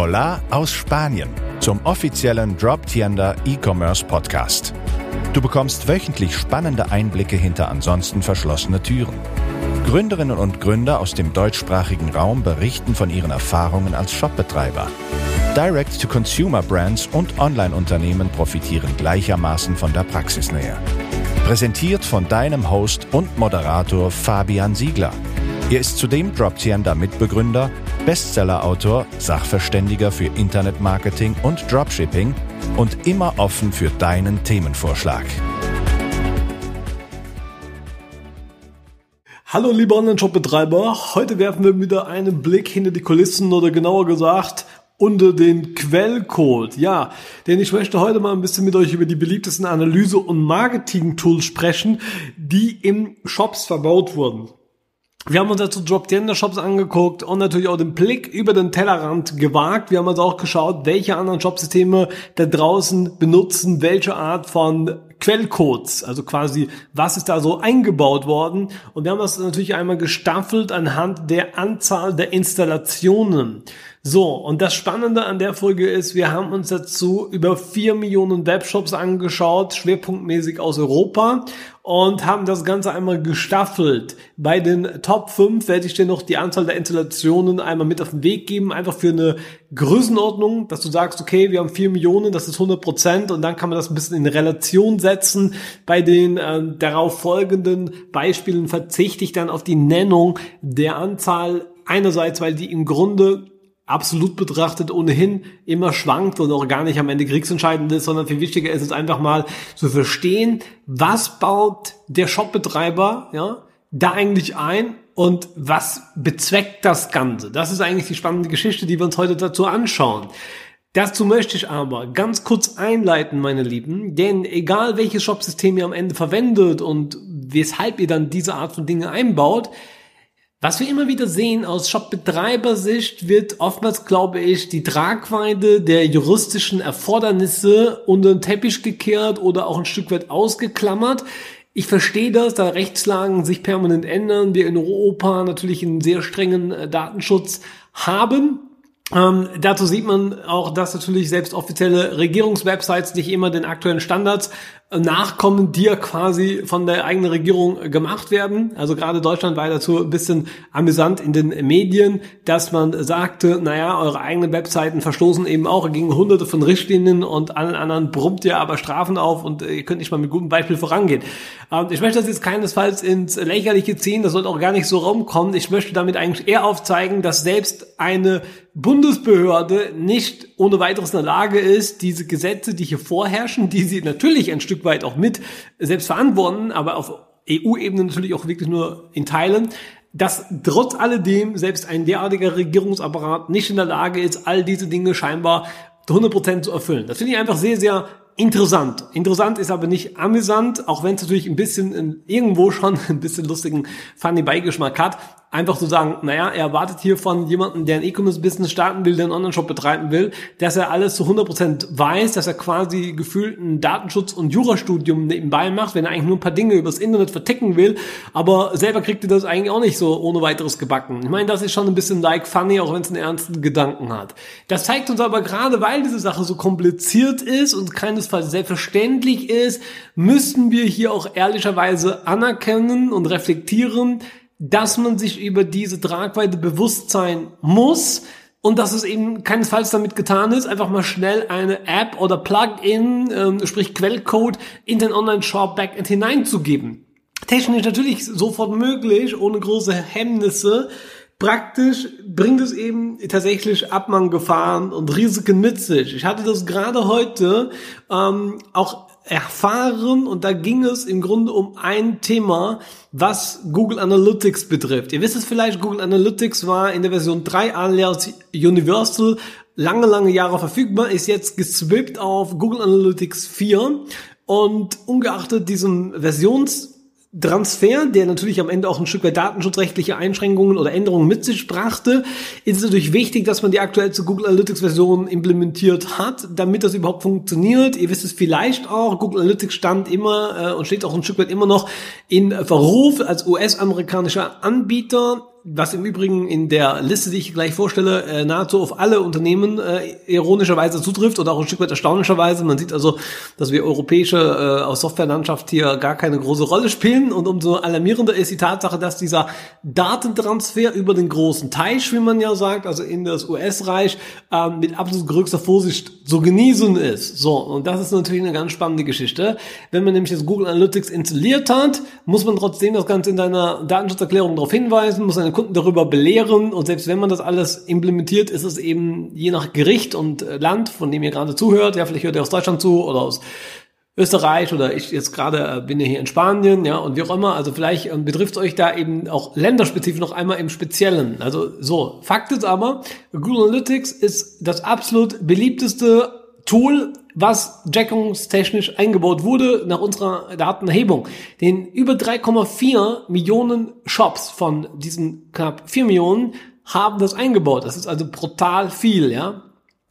Hola aus Spanien zum offiziellen Drop Tienda E-Commerce Podcast. Du bekommst wöchentlich spannende Einblicke hinter ansonsten verschlossene Türen. Gründerinnen und Gründer aus dem deutschsprachigen Raum berichten von ihren Erfahrungen als Shopbetreiber. Direct-to-Consumer-Brands und Online-Unternehmen profitieren gleichermaßen von der Praxisnähe. Präsentiert von deinem Host und Moderator Fabian Siegler. Er ist zudem Droptiender Mitbegründer, Bestsellerautor, Sachverständiger für Internetmarketing und Dropshipping und immer offen für deinen Themenvorschlag. Hallo liebe Online-Shop-Betreiber, heute werfen wir wieder einen Blick hinter die Kulissen oder genauer gesagt unter den Quellcode. Ja, denn ich möchte heute mal ein bisschen mit euch über die beliebtesten Analyse- und Marketing-Tools sprechen, die im Shops verbaut wurden. Wir haben uns dazu Drop Tender Shops angeguckt und natürlich auch den Blick über den Tellerrand gewagt. Wir haben uns auch geschaut, welche anderen Shopsysteme da draußen benutzen, welche Art von Quellcodes, also quasi, was ist da so eingebaut worden. Und wir haben das natürlich einmal gestaffelt anhand der Anzahl der Installationen. So, und das Spannende an der Folge ist, wir haben uns dazu über vier Millionen Webshops angeschaut, schwerpunktmäßig aus Europa und haben das Ganze einmal gestaffelt. Bei den Top 5 werde ich dir noch die Anzahl der Installationen einmal mit auf den Weg geben, einfach für eine Größenordnung, dass du sagst, okay, wir haben 4 Millionen, das ist 100 Prozent und dann kann man das ein bisschen in Relation setzen. Bei den äh, darauf folgenden Beispielen verzichte ich dann auf die Nennung der Anzahl einerseits, weil die im Grunde absolut betrachtet ohnehin immer schwankt und auch gar nicht am Ende kriegsentscheidend ist, sondern viel wichtiger ist es einfach mal zu verstehen, was baut der Shopbetreiber, ja, da eigentlich ein und was bezweckt das Ganze? Das ist eigentlich die spannende Geschichte, die wir uns heute dazu anschauen. Dazu möchte ich aber ganz kurz einleiten, meine Lieben, denn egal welches Shopsystem ihr am Ende verwendet und weshalb ihr dann diese Art von Dinge einbaut, was wir immer wieder sehen aus Shop-Betreibersicht wird oftmals, glaube ich, die Tragweite der juristischen Erfordernisse unter den Teppich gekehrt oder auch ein Stück weit ausgeklammert. Ich verstehe das, da Rechtslagen sich permanent ändern, wir in Europa natürlich einen sehr strengen äh, Datenschutz haben. Ähm, dazu sieht man auch, dass natürlich selbst offizielle Regierungswebsites nicht immer den aktuellen Standards nachkommen, die ja quasi von der eigenen Regierung gemacht werden. Also gerade Deutschland war dazu ein bisschen amüsant in den Medien, dass man sagte, naja, eure eigenen Webseiten verstoßen eben auch gegen hunderte von Richtlinien und allen anderen brummt ihr aber Strafen auf und ihr könnt nicht mal mit gutem Beispiel vorangehen. Ähm, ich möchte das jetzt keinesfalls ins Lächerliche ziehen, das sollte auch gar nicht so rumkommen. Ich möchte damit eigentlich eher aufzeigen, dass selbst eine Bundesbehörde nicht ohne weiteres in der Lage ist, diese Gesetze, die hier vorherrschen, die sie natürlich ein Stück weit auch mit selbst verantworten, aber auf EU-Ebene natürlich auch wirklich nur in Teilen, dass trotz alledem selbst ein derartiger Regierungsapparat nicht in der Lage ist, all diese Dinge scheinbar 100% zu erfüllen. Das finde ich einfach sehr, sehr interessant. Interessant ist aber nicht amüsant, auch wenn es natürlich ein bisschen irgendwo schon ein bisschen lustigen funny Beigeschmack hat einfach zu sagen, naja, er erwartet hier von jemandem, der ein E-Commerce-Business starten will, der einen Online-Shop betreiben will, dass er alles zu 100% weiß, dass er quasi gefühlt ein Datenschutz- und Jurastudium nebenbei macht, wenn er eigentlich nur ein paar Dinge übers Internet verticken will, aber selber kriegt er das eigentlich auch nicht so ohne weiteres gebacken. Ich meine, das ist schon ein bisschen like funny, auch wenn es einen ernsten Gedanken hat. Das zeigt uns aber gerade, weil diese Sache so kompliziert ist und keinesfalls selbstverständlich ist, müssten wir hier auch ehrlicherweise anerkennen und reflektieren, dass man sich über diese Tragweite bewusst sein muss und dass es eben keinesfalls damit getan ist, einfach mal schnell eine App oder Plugin, ähm, sprich Quellcode, in den Online-Shop Backend hineinzugeben. Technisch natürlich sofort möglich, ohne große Hemmnisse. Praktisch bringt es eben tatsächlich Abmanngefahren und Risiken mit sich. Ich hatte das gerade heute ähm, auch erfahren und da ging es im Grunde um ein Thema, was Google Analytics betrifft. Ihr wisst es vielleicht, Google Analytics war in der Version 3 alias Universal lange, lange Jahre verfügbar, ist jetzt geswippt auf Google Analytics 4 und ungeachtet diesem Versions Transfer, der natürlich am Ende auch ein Stück weit datenschutzrechtliche Einschränkungen oder Änderungen mit sich brachte, ist es natürlich wichtig, dass man die aktuellste Google Analytics Version implementiert hat, damit das überhaupt funktioniert. Ihr wisst es vielleicht auch, Google Analytics stand immer äh, und steht auch ein Stück weit immer noch in Verruf als US-amerikanischer Anbieter was im Übrigen in der Liste, die ich gleich vorstelle, äh, nahezu auf alle Unternehmen äh, ironischerweise zutrifft oder auch ein Stück weit erstaunlicherweise. Man sieht also, dass wir europäische äh, aus Softwarelandschaft hier gar keine große Rolle spielen und umso alarmierender ist die Tatsache, dass dieser Datentransfer über den großen Teich, wie man ja sagt, also in das US-Reich, äh, mit absolut größter Vorsicht zu genießen ist. So, und das ist natürlich eine ganz spannende Geschichte. Wenn man nämlich jetzt Google Analytics installiert hat, muss man trotzdem das Ganze in deiner Datenschutzerklärung darauf hinweisen, muss eine Kunden darüber belehren. Und selbst wenn man das alles implementiert, ist es eben je nach Gericht und äh, Land, von dem ihr gerade zuhört, ja, vielleicht hört ihr aus Deutschland zu oder aus Österreich oder ich jetzt gerade äh, bin ja hier in Spanien, ja, und wie auch immer, also vielleicht ähm, betrifft euch da eben auch länderspezifisch noch einmal im Speziellen. Also so, Fakt ist aber, Google Analytics ist das absolut beliebteste Tool, was jackungstechnisch eingebaut wurde nach unserer Datenerhebung. Den über 3,4 Millionen Shops von diesen knapp 4 Millionen haben das eingebaut. Das ist also brutal viel, ja.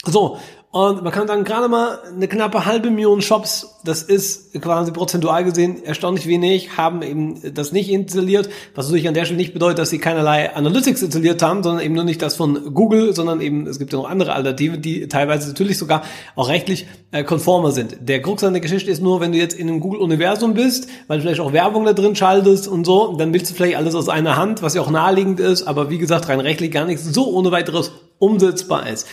So, und man kann sagen, gerade mal eine knappe halbe Million Shops, das ist quasi prozentual gesehen erstaunlich wenig, haben eben das nicht installiert, was natürlich an der Stelle nicht bedeutet, dass sie keinerlei Analytics installiert haben, sondern eben nur nicht das von Google, sondern eben, es gibt ja noch andere Alternativen, die teilweise natürlich sogar auch rechtlich äh, konformer sind. Der Krux an der Geschichte ist nur, wenn du jetzt in einem Google-Universum bist, weil du vielleicht auch Werbung da drin schaltest und so, dann willst du vielleicht alles aus einer Hand, was ja auch naheliegend ist, aber wie gesagt, rein rechtlich gar nichts so ohne weiteres umsetzbar ist.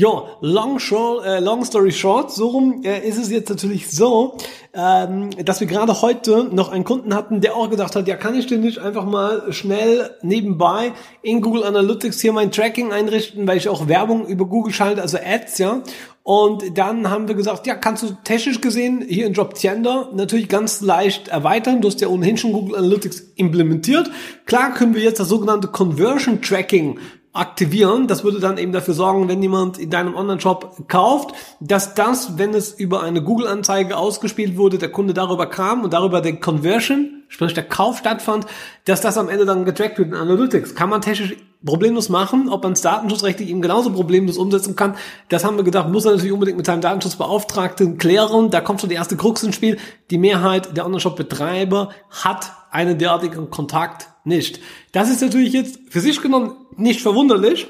Ja, long, short, äh, long story short, so rum äh, ist es jetzt natürlich so, ähm, dass wir gerade heute noch einen Kunden hatten, der auch gedacht hat, ja, kann ich denn nicht einfach mal schnell nebenbei in Google Analytics hier mein Tracking einrichten, weil ich auch Werbung über Google schalte, also Ads, ja. Und dann haben wir gesagt, ja, kannst du technisch gesehen hier in Jobtender natürlich ganz leicht erweitern. Du hast ja ohnehin schon Google Analytics implementiert. Klar können wir jetzt das sogenannte Conversion Tracking aktivieren. Das würde dann eben dafür sorgen, wenn jemand in deinem Online-Shop kauft, dass das, wenn es über eine Google-Anzeige ausgespielt wurde, der Kunde darüber kam und darüber den Conversion, sprich der Kauf stattfand, dass das am Ende dann getrackt wird in Analytics. Kann man technisch problemlos machen, ob man es datenschutzrechtlich eben genauso problemlos umsetzen kann. Das haben wir gedacht, muss er natürlich unbedingt mit seinem Datenschutzbeauftragten klären. Da kommt schon die erste Krux ins Spiel. Die Mehrheit der Online-Shop-Betreiber hat einen derartigen Kontakt nicht. Das ist natürlich jetzt für sich genommen nicht verwunderlich,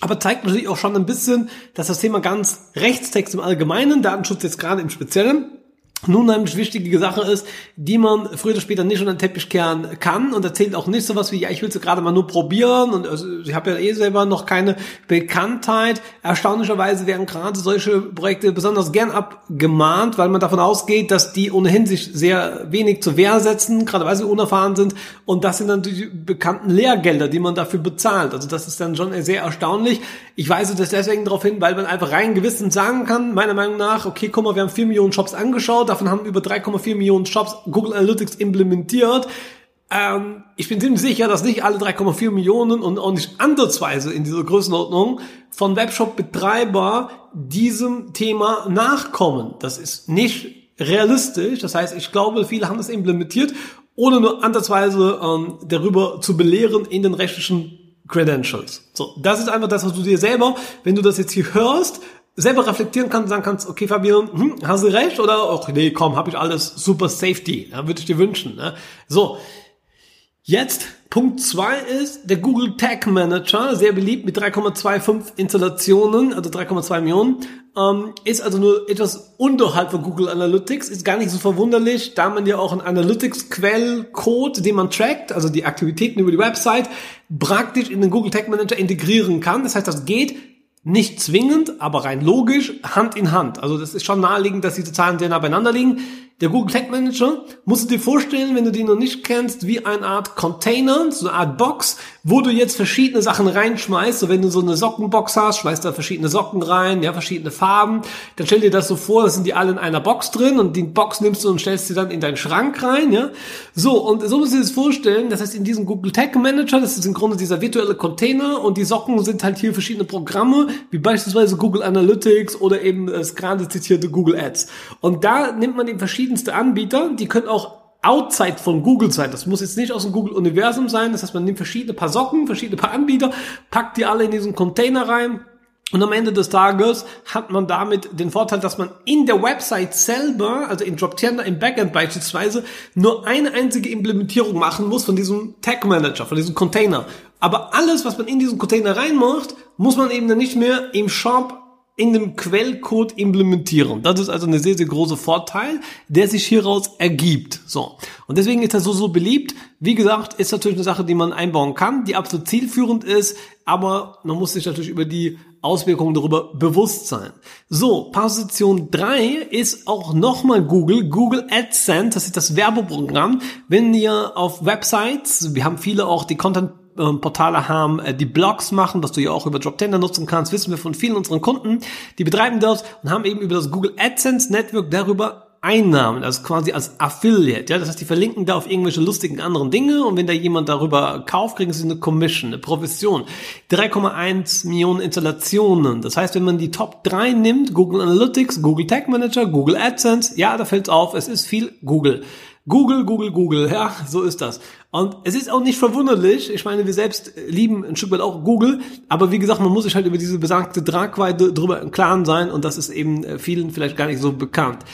aber zeigt natürlich auch schon ein bisschen, dass das Thema ganz Rechtstext im Allgemeinen, Datenschutz jetzt gerade im Speziellen, nun eine wichtige Sache ist, die man früher oder später nicht unter den Teppich kehren kann und erzählt auch nicht sowas wie, ja, ich will es gerade mal nur probieren und also, ich habe ja eh selber noch keine Bekanntheit. Erstaunlicherweise werden gerade solche Projekte besonders gern abgemahnt, weil man davon ausgeht, dass die ohnehin sich sehr wenig zur Wehr setzen, gerade weil sie unerfahren sind und das sind dann die bekannten Lehrgelder, die man dafür bezahlt. Also das ist dann schon sehr erstaunlich. Ich weise das deswegen darauf hin, weil man einfach rein gewissen sagen kann, meiner Meinung nach, okay, guck mal, wir haben vier Millionen Shops angeschaut, davon haben über 3,4 Millionen Shops Google Analytics implementiert. Ähm, ich bin ziemlich sicher, dass nicht alle 3,4 Millionen und auch nicht andersweise in dieser Größenordnung von Webshop-Betreiber diesem Thema nachkommen. Das ist nicht realistisch. Das heißt, ich glaube, viele haben das implementiert, ohne nur andersweise ähm, darüber zu belehren in den rechtlichen Credentials. So, das ist einfach das, was du dir selber, wenn du das jetzt hier hörst, selber reflektieren kannst und sagen kannst, okay Fabian, hm, hast du recht oder ach nee, komm, habe ich alles super Safety, ja, würde ich dir wünschen. Ne? So, jetzt Punkt zwei ist der Google Tag Manager, sehr beliebt mit 3,25 Installationen, also 3,2 Millionen, ähm, ist also nur etwas unterhalb von Google Analytics, ist gar nicht so verwunderlich, da man ja auch einen Analytics-Quellcode, den man trackt, also die Aktivitäten über die Website, praktisch in den Google Tag Manager integrieren kann. Das heißt, das geht nicht zwingend, aber rein logisch Hand in Hand. Also das ist schon naheliegend, dass diese Zahlen sehr nah beieinander liegen. Der Google Tag Manager musst du dir vorstellen, wenn du den noch nicht kennst, wie eine Art Container, so eine Art Box, wo du jetzt verschiedene Sachen reinschmeißt. So wenn du so eine Sockenbox hast, schmeißt da verschiedene Socken rein, ja, verschiedene Farben. Dann stell dir das so vor, das sind die alle in einer Box drin und die Box nimmst du und stellst sie dann in deinen Schrank rein, ja. So, und so musst du dir das vorstellen. Das heißt, in diesem Google Tag Manager, das ist im Grunde dieser virtuelle Container und die Socken sind halt hier verschiedene Programme, wie beispielsweise Google Analytics oder eben das gerade zitierte Google Ads. Und da nimmt man eben verschiedene verschiedenste Anbieter, die können auch outside von Google sein. Das muss jetzt nicht aus dem Google-Universum sein. Das heißt, man nimmt verschiedene paar Socken, verschiedene paar Anbieter, packt die alle in diesen Container rein. Und am Ende des Tages hat man damit den Vorteil, dass man in der Website selber, also in Droptender im Backend beispielsweise, nur eine einzige Implementierung machen muss von diesem Tag Manager, von diesem Container. Aber alles, was man in diesen Container reinmacht, muss man eben dann nicht mehr im Shop in dem Quellcode implementieren. Das ist also eine sehr, sehr große Vorteil, der sich hieraus ergibt. So. Und deswegen ist er so, so beliebt. Wie gesagt, ist natürlich eine Sache, die man einbauen kann, die absolut zielführend ist, aber man muss sich natürlich über die Auswirkungen darüber bewusst sein. So, Position 3 ist auch nochmal Google, Google AdSense, das ist das Werbeprogramm. Wenn ihr auf Websites, wir haben viele auch die Content ähm, Portale haben, äh, die Blogs machen, was du ja auch über Droptender nutzen kannst, wissen wir von vielen unseren Kunden, die betreiben das und haben eben über das Google AdSense Network darüber Einnahmen, also quasi als Affiliate, ja, das heißt, die verlinken da auf irgendwelche lustigen anderen Dinge und wenn da jemand darüber kauft, kriegen sie eine Commission, eine Provision. 3,1 Millionen Installationen. Das heißt, wenn man die Top 3 nimmt, Google Analytics, Google Tag Manager, Google AdSense, ja, da fällt auf, es ist viel Google. Google, Google, Google, ja, so ist das. Und es ist auch nicht verwunderlich, ich meine, wir selbst lieben ein Stück weit auch Google, aber wie gesagt, man muss sich halt über diese besagte Tragweite drüber im Klaren sein. Und das ist eben äh, vielen vielleicht gar nicht so bekannt.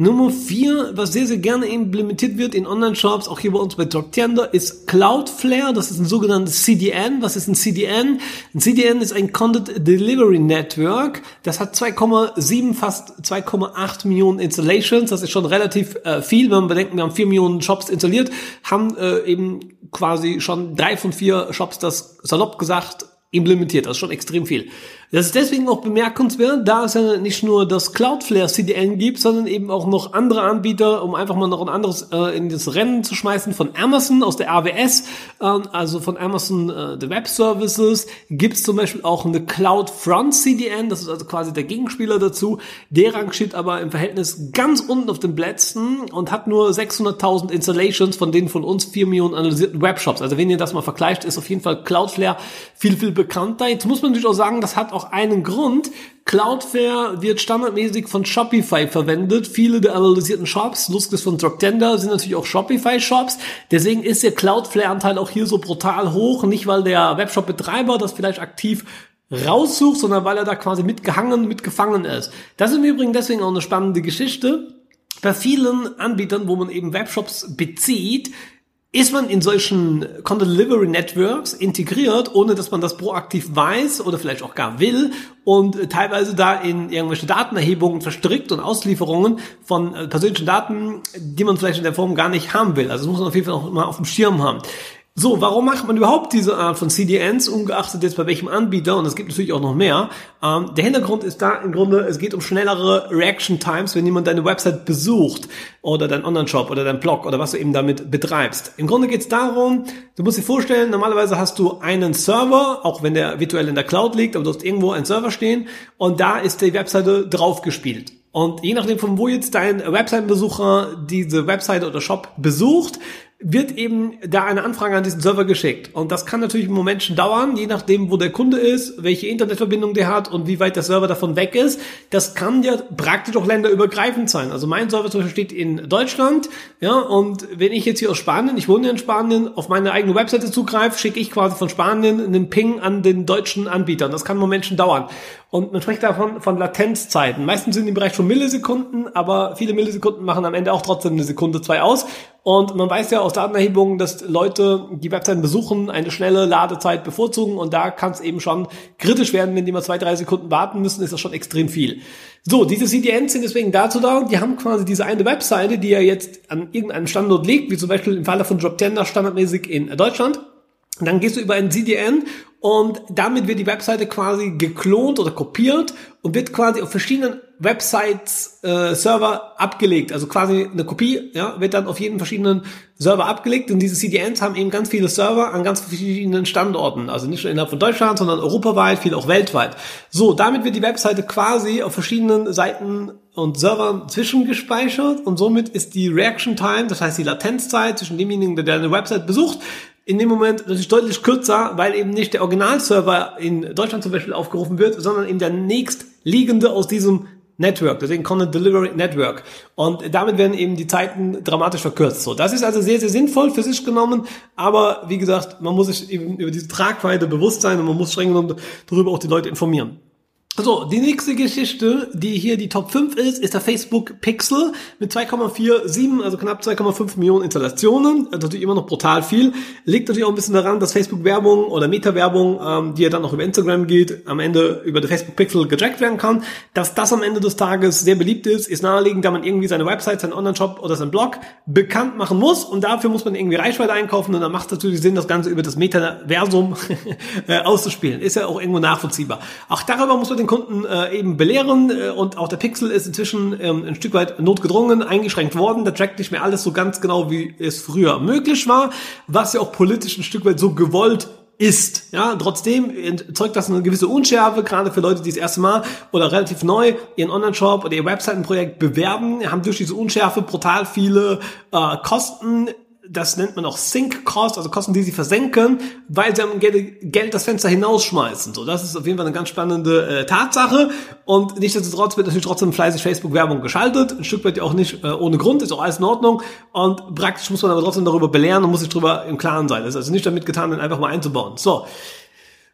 Nummer vier, was sehr, sehr gerne implementiert wird in Online-Shops, auch hier bei uns bei Droptender, ist Cloudflare. Das ist ein sogenanntes CDN. Was ist ein CDN? Ein CDN ist ein Content Delivery Network. Das hat 2,7, fast 2,8 Millionen Installations. Das ist schon relativ äh, viel. Wenn man bedenkt, wir haben 4 Millionen Shops installiert, haben äh, eben quasi schon drei von vier Shops das salopp gesagt implementiert. Das ist schon extrem viel. Das ist deswegen auch bemerkenswert, da es ja nicht nur das Cloudflare CDN gibt, sondern eben auch noch andere Anbieter, um einfach mal noch ein anderes äh, in das Rennen zu schmeißen von Amazon aus der AWS, äh, also von Amazon äh, the Web Services, gibt es zum Beispiel auch eine CloudFront CDN, das ist also quasi der Gegenspieler dazu. Der rangiert aber im Verhältnis ganz unten auf den Plätzen und hat nur 600.000 Installations von denen von uns 4 Millionen analysierten Webshops. Also wenn ihr das mal vergleicht, ist auf jeden Fall Cloudflare viel, viel bekannter. Jetzt muss man natürlich auch sagen, das hat auch einen Grund. Cloudflare wird standardmäßig von Shopify verwendet. Viele der analysierten Shops, lustig von Droptender, sind natürlich auch Shopify-Shops. Deswegen ist der Cloudflare-Anteil auch hier so brutal hoch. Nicht, weil der Webshop-Betreiber das vielleicht aktiv raussucht, sondern weil er da quasi mitgehangen, mitgefangen ist. Das ist im Übrigen deswegen auch eine spannende Geschichte. Bei vielen Anbietern, wo man eben Webshops bezieht, ist man in solchen Content Delivery Networks integriert, ohne dass man das proaktiv weiß oder vielleicht auch gar will und teilweise da in irgendwelche Datenerhebungen verstrickt und Auslieferungen von äh, persönlichen Daten, die man vielleicht in der Form gar nicht haben will. Also das muss man auf jeden Fall auch mal auf dem Schirm haben. So, warum macht man überhaupt diese Art von CDNs, ungeachtet jetzt bei welchem Anbieter? Und es gibt natürlich auch noch mehr. Ähm, der Hintergrund ist da im Grunde, es geht um schnellere Reaction Times, wenn jemand deine Website besucht oder dein Online-Shop oder dein Blog oder was du eben damit betreibst. Im Grunde geht es darum, du musst dir vorstellen, normalerweise hast du einen Server, auch wenn der virtuell in der Cloud liegt, aber du hast irgendwo einen Server stehen und da ist die Webseite draufgespielt. Und je nachdem, von wo jetzt dein Website-Besucher diese Website oder Shop besucht, wird eben da eine Anfrage an diesen Server geschickt. Und das kann natürlich im Moment schon dauern, je nachdem, wo der Kunde ist, welche Internetverbindung der hat und wie weit der Server davon weg ist. Das kann ja praktisch auch länderübergreifend sein. Also mein Server zum Beispiel steht in Deutschland, ja, und wenn ich jetzt hier aus Spanien, ich wohne in Spanien, auf meine eigene Webseite zugreife, schicke ich quasi von Spanien einen Ping an den deutschen Anbieter. Und das kann im Moment schon dauern. Und man spricht davon von Latenzzeiten. Meistens sind die im Bereich von Millisekunden, aber viele Millisekunden machen am Ende auch trotzdem eine Sekunde, zwei aus. Und man weiß ja aus Datenerhebungen, dass Leute, die Webseiten besuchen, eine schnelle Ladezeit bevorzugen. Und da kann es eben schon kritisch werden, wenn die mal zwei, drei Sekunden warten müssen, ist das schon extrem viel. So, diese CDNs sind deswegen dazu da, die haben quasi diese eine Webseite, die ja jetzt an irgendeinem Standort liegt, wie zum Beispiel im Falle von Droptender standardmäßig in Deutschland. Dann gehst du über ein CDN und damit wird die Webseite quasi geklont oder kopiert und wird quasi auf verschiedenen Websites äh, Server abgelegt. Also quasi eine Kopie ja, wird dann auf jeden verschiedenen Server abgelegt und diese CDNs haben eben ganz viele Server an ganz verschiedenen Standorten. Also nicht nur innerhalb von Deutschland, sondern europaweit, viel auch weltweit. So, damit wird die Webseite quasi auf verschiedenen Seiten und Servern zwischengespeichert und somit ist die Reaction Time, das heißt die Latenzzeit zwischen demjenigen, der deine Website besucht, in dem Moment natürlich deutlich kürzer, weil eben nicht der Originalserver in Deutschland zum Beispiel aufgerufen wird, sondern eben der nächstliegende aus diesem Network, deswegen Content Delivery Network. Und damit werden eben die Zeiten dramatisch verkürzt. So, das ist also sehr, sehr sinnvoll für sich genommen. Aber wie gesagt, man muss sich eben über diese Tragweite bewusst sein und man muss streng genommen darüber auch die Leute informieren. So, die nächste Geschichte, die hier die Top 5 ist, ist der Facebook Pixel mit 2,47, also knapp 2,5 Millionen Installationen. Also natürlich immer noch brutal viel. Liegt natürlich auch ein bisschen daran, dass Facebook-Werbung oder Meta-Werbung, ähm, die ja dann auch über Instagram geht, am Ende über den Facebook Pixel gejackt werden kann. Dass das am Ende des Tages sehr beliebt ist, ist naheliegend, da man irgendwie seine Website, seinen Online-Shop oder seinen Blog bekannt machen muss und dafür muss man irgendwie Reichweite einkaufen und dann macht es natürlich Sinn, das Ganze über das Metaversum äh, auszuspielen. Ist ja auch irgendwo nachvollziehbar. Auch darüber muss man den Kunden äh, eben belehren äh, und auch der Pixel ist inzwischen ähm, ein Stück weit notgedrungen eingeschränkt worden. Der trackt nicht mehr alles so ganz genau, wie es früher möglich war, was ja auch politisch ein Stück weit so gewollt ist. Ja, trotzdem erzeugt das eine gewisse Unschärfe, gerade für Leute, die das erste Mal oder relativ neu ihren Online-Shop oder ihr Webseitenprojekt bewerben, haben durch diese Unschärfe brutal viele äh, Kosten das nennt man auch Sink Cost, also Kosten, die sie versenken, weil sie am Geld das Fenster hinausschmeißen. So, das ist auf jeden Fall eine ganz spannende äh, Tatsache. Und nichtsdestotrotz wird natürlich trotzdem fleißig Facebook-Werbung geschaltet. Ein Stück weit ja auch nicht äh, ohne Grund, ist auch alles in Ordnung. Und praktisch muss man aber trotzdem darüber belehren und muss sich darüber im Klaren sein. Das ist also nicht damit getan, den einfach mal einzubauen. So.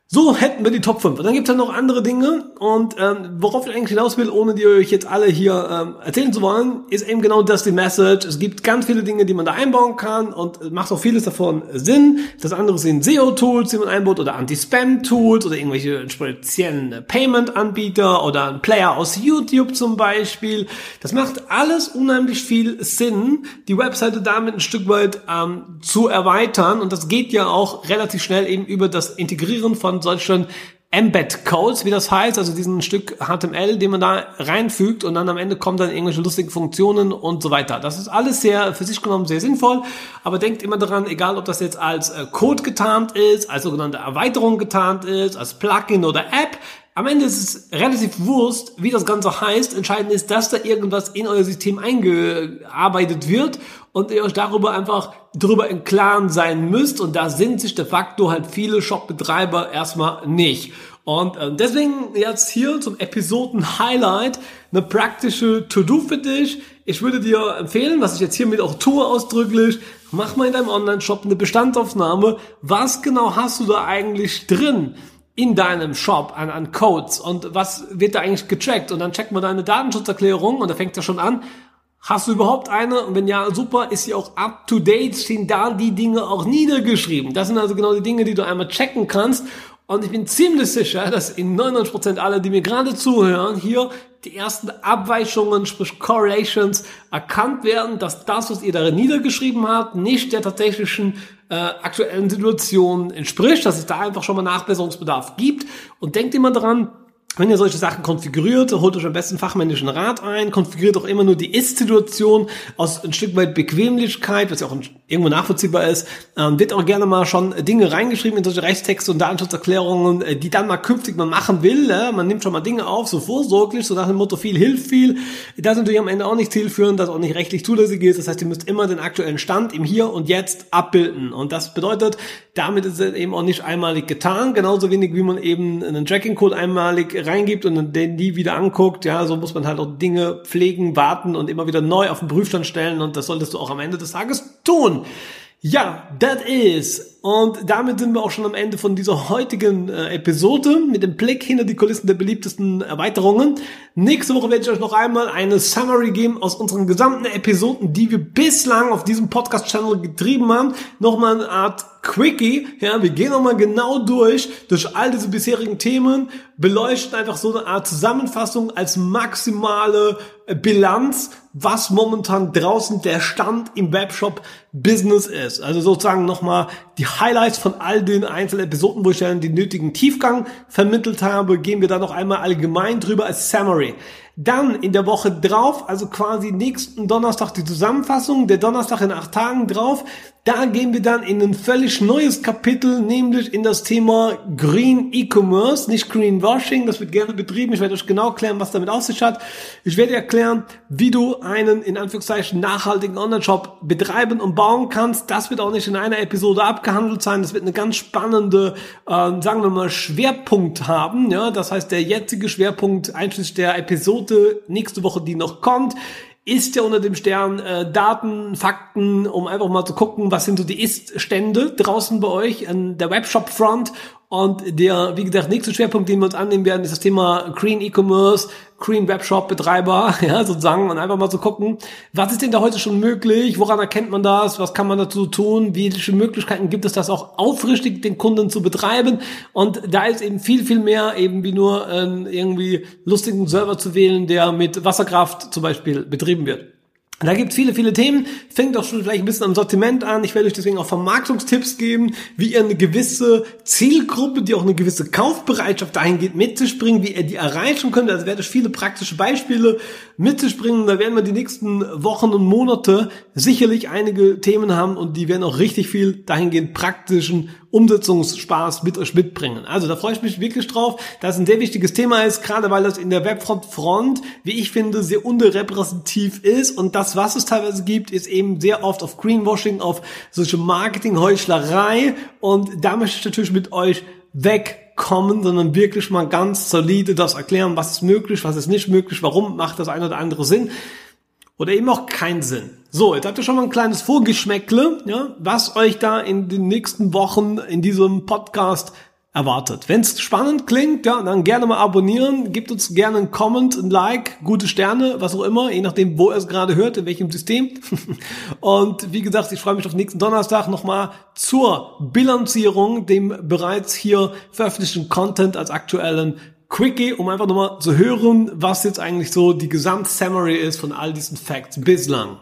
So hätten wir die Top 5. Und dann gibt es ja noch andere Dinge. Und ähm, worauf ich eigentlich hinaus will, ohne die euch jetzt alle hier ähm, erzählen zu wollen, ist eben genau das die Message. Es gibt ganz viele Dinge, die man da einbauen kann und macht auch vieles davon Sinn. Das andere sind SEO-Tools, die man einbaut oder Anti-Spam-Tools oder irgendwelche speziellen Payment-Anbieter oder ein Player aus YouTube zum Beispiel. Das macht alles unheimlich viel Sinn, die Webseite damit ein Stück weit ähm, zu erweitern. Und das geht ja auch relativ schnell eben über das Integrieren von von solchen Embed-Codes, wie das heißt, also diesen Stück HTML, den man da reinfügt und dann am Ende kommen dann irgendwelche lustigen Funktionen und so weiter. Das ist alles sehr für sich genommen sehr sinnvoll, aber denkt immer daran, egal ob das jetzt als äh, Code getarnt ist, als sogenannte Erweiterung getarnt ist, als Plugin oder App, am Ende ist es relativ Wurst, wie das Ganze heißt. Entscheidend ist, dass da irgendwas in euer System eingearbeitet wird und ihr euch darüber einfach drüber im Klaren sein müsst. Und da sind sich de facto halt viele Shopbetreiber erstmal nicht. Und äh, deswegen jetzt hier zum Episoden-Highlight eine praktische To-Do für dich. Ich würde dir empfehlen, was ich jetzt hiermit auch tue ausdrücklich, mach mal in deinem Online-Shop eine Bestandsaufnahme. Was genau hast du da eigentlich drin? In deinem Shop an, an Codes und was wird da eigentlich getrackt und dann checkt man deine Datenschutzerklärung und da fängt er schon an. Hast du überhaupt eine? Und wenn ja, super, ist sie auch up to date, stehen da die Dinge auch niedergeschrieben. Das sind also genau die Dinge, die du einmal checken kannst und ich bin ziemlich sicher, dass in 99% aller, die mir gerade zuhören, hier die ersten Abweichungen, sprich Correlations, erkannt werden, dass das, was ihr darin niedergeschrieben habt, nicht der tatsächlichen äh, aktuellen Situation entspricht, dass es da einfach schon mal Nachbesserungsbedarf gibt. Und denkt immer dran, wenn ihr solche Sachen konfiguriert, holt euch am besten fachmännischen Rat ein, konfiguriert auch immer nur die Ist-Situation aus ein Stück weit Bequemlichkeit, was ja auch irgendwo nachvollziehbar ist, ähm, wird auch gerne mal schon Dinge reingeschrieben in solche Rechtstexte und Datenschutzerklärungen, äh, die dann mal künftig mal machen will. Äh? Man nimmt schon mal Dinge auf, so vorsorglich, so nach dem Motto viel hilft viel. Das ist natürlich am Ende auch nicht zielführend, das auch nicht rechtlich zulässig ist. Das heißt, ihr müsst immer den aktuellen Stand im Hier und Jetzt abbilden. Und das bedeutet, damit ist es eben auch nicht einmalig getan, genauso wenig wie man eben einen Tracking-Code einmalig reingibt und den die wieder anguckt, ja, so muss man halt auch Dinge pflegen, warten und immer wieder neu auf den Prüfstand stellen und das solltest du auch am Ende des Tages tun. Ja, that is und damit sind wir auch schon am Ende von dieser heutigen äh, Episode mit dem Blick hinter die Kulissen der beliebtesten Erweiterungen. Nächste Woche werde ich euch noch einmal eine Summary geben aus unseren gesamten Episoden, die wir bislang auf diesem Podcast-Channel getrieben haben. Nochmal eine Art Quickie. Ja, wir gehen nochmal genau durch, durch all diese bisherigen Themen, beleuchten einfach so eine Art Zusammenfassung als maximale Bilanz, was momentan draußen der Stand im Webshop Business ist. Also sozusagen nochmal die Highlights von all den einzelnen Episoden, wo ich dann den nötigen Tiefgang vermittelt habe, gehen wir da noch einmal allgemein drüber als Summary. Dann in der Woche drauf, also quasi nächsten Donnerstag die Zusammenfassung, der Donnerstag in acht Tagen drauf, da gehen wir dann in ein völlig neues Kapitel, nämlich in das Thema Green E-Commerce, nicht Greenwashing, das wird gerne betrieben. Ich werde euch genau erklären, was damit auf sich hat. Ich werde erklären, wie du einen in Anführungszeichen nachhaltigen Online-Shop betreiben und bauen kannst. Das wird auch nicht in einer Episode abgehandelt sein. Das wird eine ganz spannende, äh, sagen wir mal, Schwerpunkt haben. Ja, das heißt, der jetzige Schwerpunkt einschließlich der Episode nächste Woche, die noch kommt, ist ja unter dem Stern äh, Daten, Fakten, um einfach mal zu gucken, was sind so die Ist-Stände draußen bei euch an der Webshop-Front. Und der, wie gesagt, nächste Schwerpunkt, den wir uns annehmen werden, ist das Thema Green E-Commerce, Green Webshop Betreiber, ja, sozusagen, und einfach mal zu gucken, was ist denn da heute schon möglich? Woran erkennt man das? Was kann man dazu tun? Welche Möglichkeiten gibt es, das auch aufrichtig den Kunden zu betreiben? Und da ist eben viel, viel mehr eben wie nur äh, irgendwie lustigen Server zu wählen, der mit Wasserkraft zum Beispiel betrieben wird. Da gibt viele, viele Themen. Fängt auch schon vielleicht ein bisschen am Sortiment an. Ich werde euch deswegen auch Vermarktungstipps geben, wie ihr eine gewisse Zielgruppe, die auch eine gewisse Kaufbereitschaft dahin mitzuspringen, wie ihr die erreichen könnt. Also werde ich viele praktische Beispiele mitzuspringen. Da werden wir die nächsten Wochen und Monate sicherlich einige Themen haben und die werden auch richtig viel dahingehend praktischen Umsetzungsspaß mit euch mitbringen. Also da freue ich mich wirklich drauf, dass es ein sehr wichtiges Thema ist, gerade weil das in der Webfront Front, wie ich finde, sehr unterrepräsentativ ist und das, was es teilweise gibt, ist eben sehr oft auf Greenwashing, auf solche Marketing-Heuchlerei und da möchte ich natürlich mit euch wegkommen, sondern wirklich mal ganz solide das erklären, was ist möglich, was ist nicht möglich, warum macht das eine oder andere Sinn oder eben auch keinen Sinn. So, jetzt habt ihr schon mal ein kleines Vorgeschmäckle, ja, was euch da in den nächsten Wochen in diesem Podcast erwartet. Wenn es spannend klingt, ja, dann gerne mal abonnieren, gebt uns gerne einen Comment, ein Like, gute Sterne, was auch immer, je nachdem, wo ihr es gerade hört, in welchem System. Und wie gesagt, ich freue mich auf nächsten Donnerstag nochmal zur Bilanzierung, dem bereits hier veröffentlichten Content als aktuellen Quickie, um einfach nochmal zu hören, was jetzt eigentlich so die Gesamtsummary ist von all diesen Facts bislang.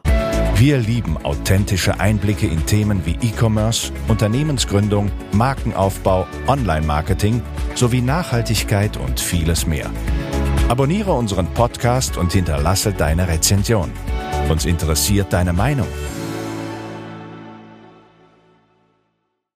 Wir lieben authentische Einblicke in Themen wie E-Commerce, Unternehmensgründung, Markenaufbau, Online-Marketing sowie Nachhaltigkeit und vieles mehr. Abonniere unseren Podcast und hinterlasse deine Rezension. Uns interessiert deine Meinung.